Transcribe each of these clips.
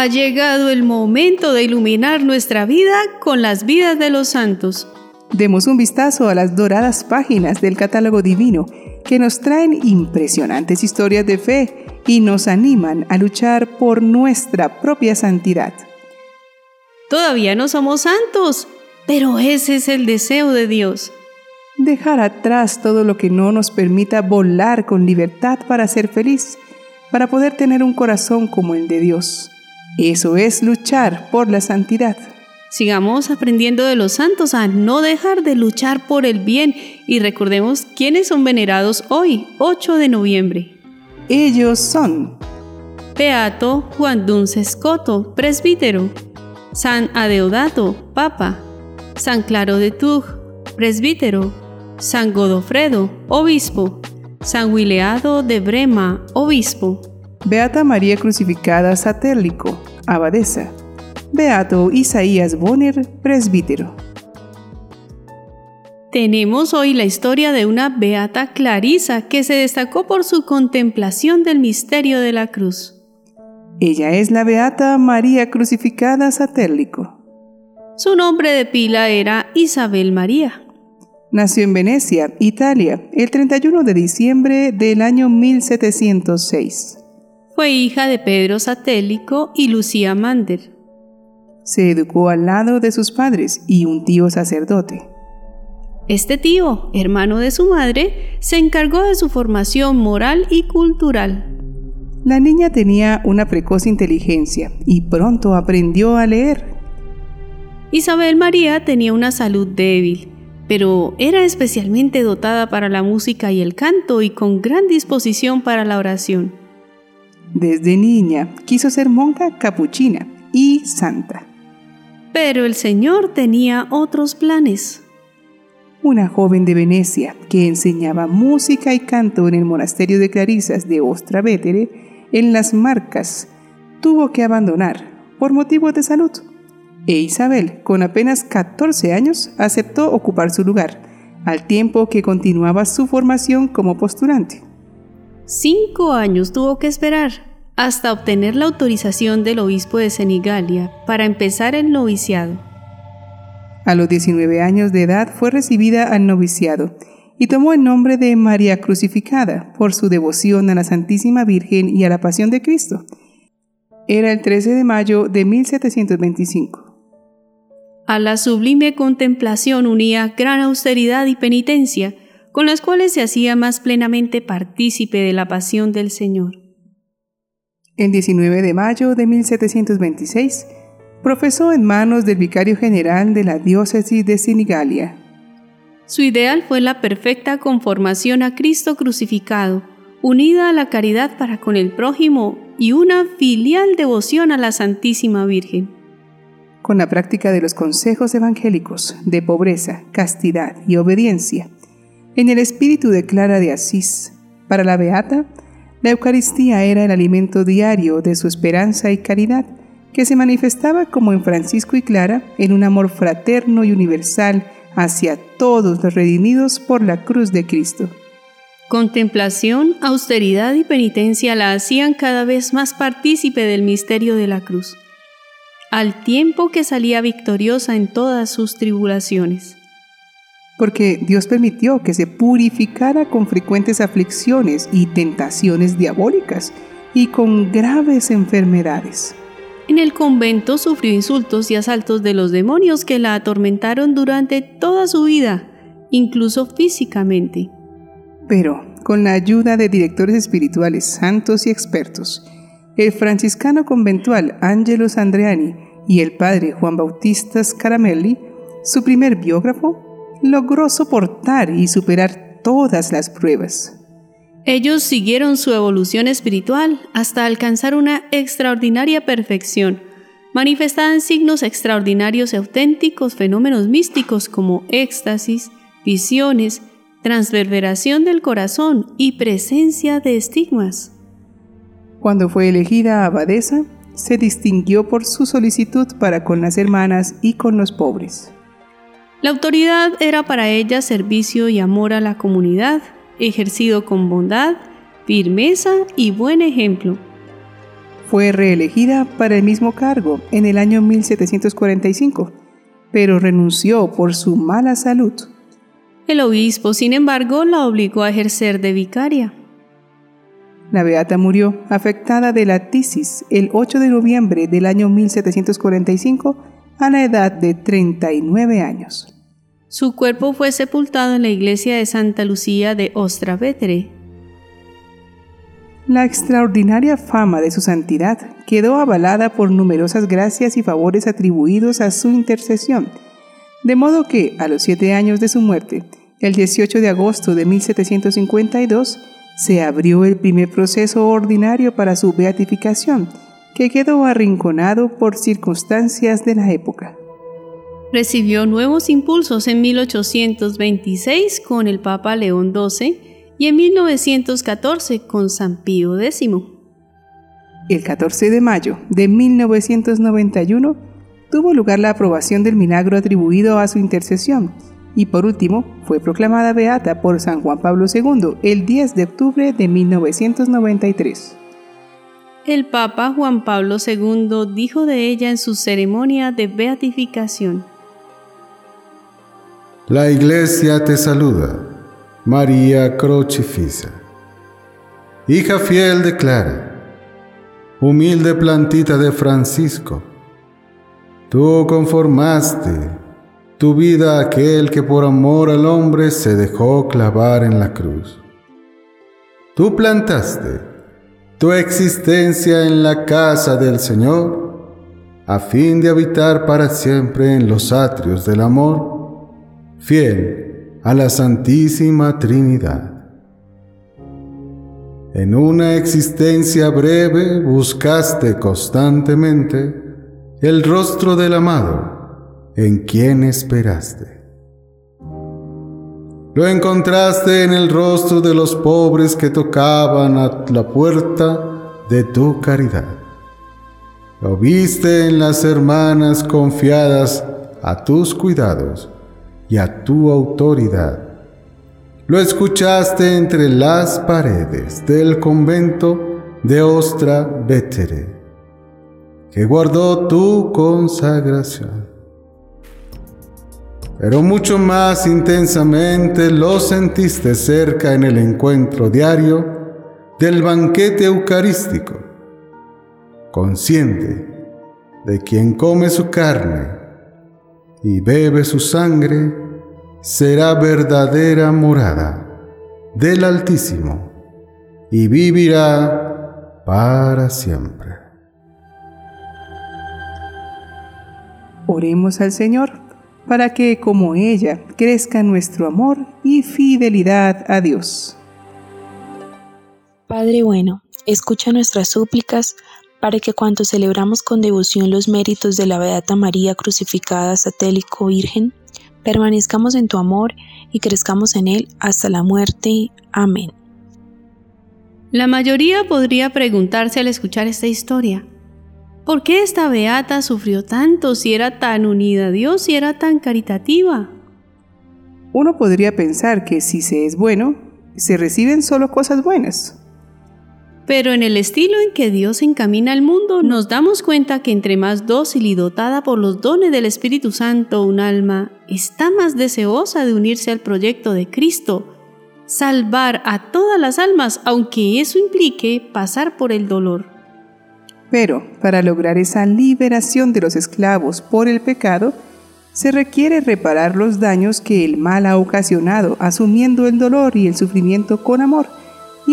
Ha llegado el momento de iluminar nuestra vida con las vidas de los santos. Demos un vistazo a las doradas páginas del catálogo divino que nos traen impresionantes historias de fe y nos animan a luchar por nuestra propia santidad. Todavía no somos santos, pero ese es el deseo de Dios. Dejar atrás todo lo que no nos permita volar con libertad para ser feliz, para poder tener un corazón como el de Dios. Eso es luchar por la santidad. Sigamos aprendiendo de los santos a no dejar de luchar por el bien y recordemos quiénes son venerados hoy, 8 de noviembre. Ellos son Beato Juan Duncescoto, presbítero. San Adeodato, papa. San Claro de Tug, presbítero. San Godofredo, obispo. San Wileado de Brema, obispo. Beata María Crucificada Satérlico, abadesa. Beato Isaías Bonner, presbítero. Tenemos hoy la historia de una beata Clarisa que se destacó por su contemplación del misterio de la cruz. Ella es la beata María Crucificada Satérlico. Su nombre de pila era Isabel María. Nació en Venecia, Italia, el 31 de diciembre del año 1706. Fue hija de Pedro Satélico y Lucía Mander. Se educó al lado de sus padres y un tío sacerdote. Este tío, hermano de su madre, se encargó de su formación moral y cultural. La niña tenía una precoz inteligencia y pronto aprendió a leer. Isabel María tenía una salud débil, pero era especialmente dotada para la música y el canto y con gran disposición para la oración. Desde niña quiso ser monja capuchina y santa. Pero el Señor tenía otros planes. Una joven de Venecia que enseñaba música y canto en el monasterio de Clarisas de Ostra Vetere, en las Marcas, tuvo que abandonar por motivos de salud. E Isabel, con apenas 14 años, aceptó ocupar su lugar, al tiempo que continuaba su formación como postulante. Cinco años tuvo que esperar hasta obtener la autorización del obispo de Senigalia para empezar el noviciado. A los 19 años de edad fue recibida al noviciado y tomó el nombre de María Crucificada por su devoción a la Santísima Virgen y a la Pasión de Cristo. Era el 13 de mayo de 1725. A la sublime contemplación unía gran austeridad y penitencia, con las cuales se hacía más plenamente partícipe de la pasión del Señor. El 19 de mayo de 1726, profesó en manos del vicario general de la diócesis de Sinigalia. Su ideal fue la perfecta conformación a Cristo crucificado, unida a la caridad para con el prójimo y una filial devoción a la Santísima Virgen. Con la práctica de los consejos evangélicos de pobreza, castidad y obediencia, en el espíritu de Clara de Asís, para la Beata, la Eucaristía era el alimento diario de su esperanza y caridad, que se manifestaba como en Francisco y Clara en un amor fraterno y universal hacia todos los redimidos por la cruz de Cristo. Contemplación, austeridad y penitencia la hacían cada vez más partícipe del misterio de la cruz, al tiempo que salía victoriosa en todas sus tribulaciones. Porque Dios permitió que se purificara con frecuentes aflicciones y tentaciones diabólicas y con graves enfermedades. En el convento sufrió insultos y asaltos de los demonios que la atormentaron durante toda su vida, incluso físicamente. Pero, con la ayuda de directores espirituales santos y expertos, el franciscano conventual Angelus Andreani y el padre Juan Bautista Scaramelli, su primer biógrafo, logró soportar y superar todas las pruebas. Ellos siguieron su evolución espiritual hasta alcanzar una extraordinaria perfección, manifestada en signos extraordinarios y auténticos fenómenos místicos como éxtasis, visiones, transverberación del corazón y presencia de estigmas. Cuando fue elegida abadesa, se distinguió por su solicitud para con las hermanas y con los pobres. La autoridad era para ella servicio y amor a la comunidad, ejercido con bondad, firmeza y buen ejemplo. fue reelegida para el mismo cargo en el año 1745, pero renunció por su mala salud. El obispo, sin embargo, la obligó a ejercer de vicaria. La beata murió afectada de la tisis el 8 de noviembre del año 1745 a la edad de 39 años. Su cuerpo fue sepultado en la iglesia de Santa Lucía de Ostravetere. La extraordinaria fama de su santidad quedó avalada por numerosas gracias y favores atribuidos a su intercesión, de modo que, a los siete años de su muerte, el 18 de agosto de 1752, se abrió el primer proceso ordinario para su beatificación, que quedó arrinconado por circunstancias de la época. Recibió nuevos impulsos en 1826 con el Papa León XII y en 1914 con San Pío X. El 14 de mayo de 1991 tuvo lugar la aprobación del milagro atribuido a su intercesión y por último fue proclamada beata por San Juan Pablo II el 10 de octubre de 1993. El Papa Juan Pablo II dijo de ella en su ceremonia de beatificación. La Iglesia te saluda, María Crocifisa. Hija fiel de Clara, humilde plantita de Francisco, tú conformaste tu vida aquel que por amor al hombre se dejó clavar en la cruz. Tú plantaste tu existencia en la casa del Señor a fin de habitar para siempre en los atrios del amor, fiel a la Santísima Trinidad. En una existencia breve buscaste constantemente el rostro del amado en quien esperaste. Lo encontraste en el rostro de los pobres que tocaban a la puerta de tu caridad. Lo viste en las hermanas confiadas a tus cuidados y a tu autoridad. Lo escuchaste entre las paredes del convento de Ostra Vetere, que guardó tu consagración pero mucho más intensamente lo sentiste cerca en el encuentro diario del banquete eucarístico, consciente de quien come su carne y bebe su sangre, será verdadera morada del Altísimo y vivirá para siempre. Oremos al Señor para que, como ella, crezca nuestro amor y fidelidad a Dios. Padre bueno, escucha nuestras súplicas para que cuando celebramos con devoción los méritos de la Beata María crucificada satélico Virgen, permanezcamos en tu amor y crezcamos en él hasta la muerte. Amén. La mayoría podría preguntarse al escuchar esta historia, ¿Por qué esta beata sufrió tanto si era tan unida a Dios y era tan caritativa? Uno podría pensar que si se es bueno, se reciben solo cosas buenas. Pero en el estilo en que Dios encamina al mundo, nos damos cuenta que entre más dócil y dotada por los dones del Espíritu Santo un alma está más deseosa de unirse al proyecto de Cristo, salvar a todas las almas, aunque eso implique pasar por el dolor. Pero para lograr esa liberación de los esclavos por el pecado, se requiere reparar los daños que el mal ha ocasionado, asumiendo el dolor y el sufrimiento con amor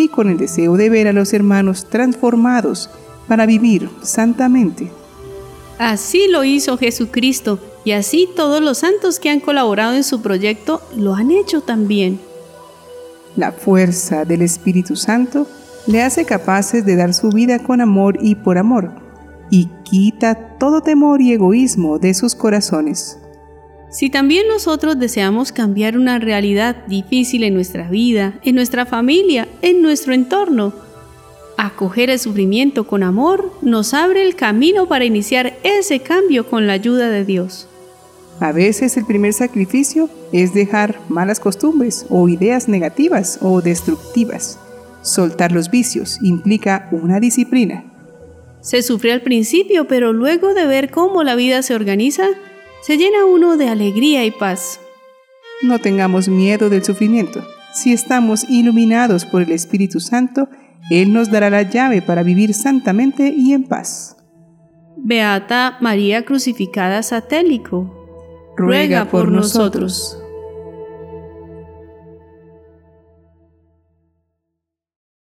y con el deseo de ver a los hermanos transformados para vivir santamente. Así lo hizo Jesucristo y así todos los santos que han colaborado en su proyecto lo han hecho también. La fuerza del Espíritu Santo le hace capaces de dar su vida con amor y por amor, y quita todo temor y egoísmo de sus corazones. Si también nosotros deseamos cambiar una realidad difícil en nuestra vida, en nuestra familia, en nuestro entorno, acoger el sufrimiento con amor nos abre el camino para iniciar ese cambio con la ayuda de Dios. A veces el primer sacrificio es dejar malas costumbres o ideas negativas o destructivas. Soltar los vicios implica una disciplina. Se sufre al principio, pero luego de ver cómo la vida se organiza, se llena uno de alegría y paz. No tengamos miedo del sufrimiento. Si estamos iluminados por el Espíritu Santo, Él nos dará la llave para vivir santamente y en paz. Beata María Crucificada Satélico, ruega por nosotros.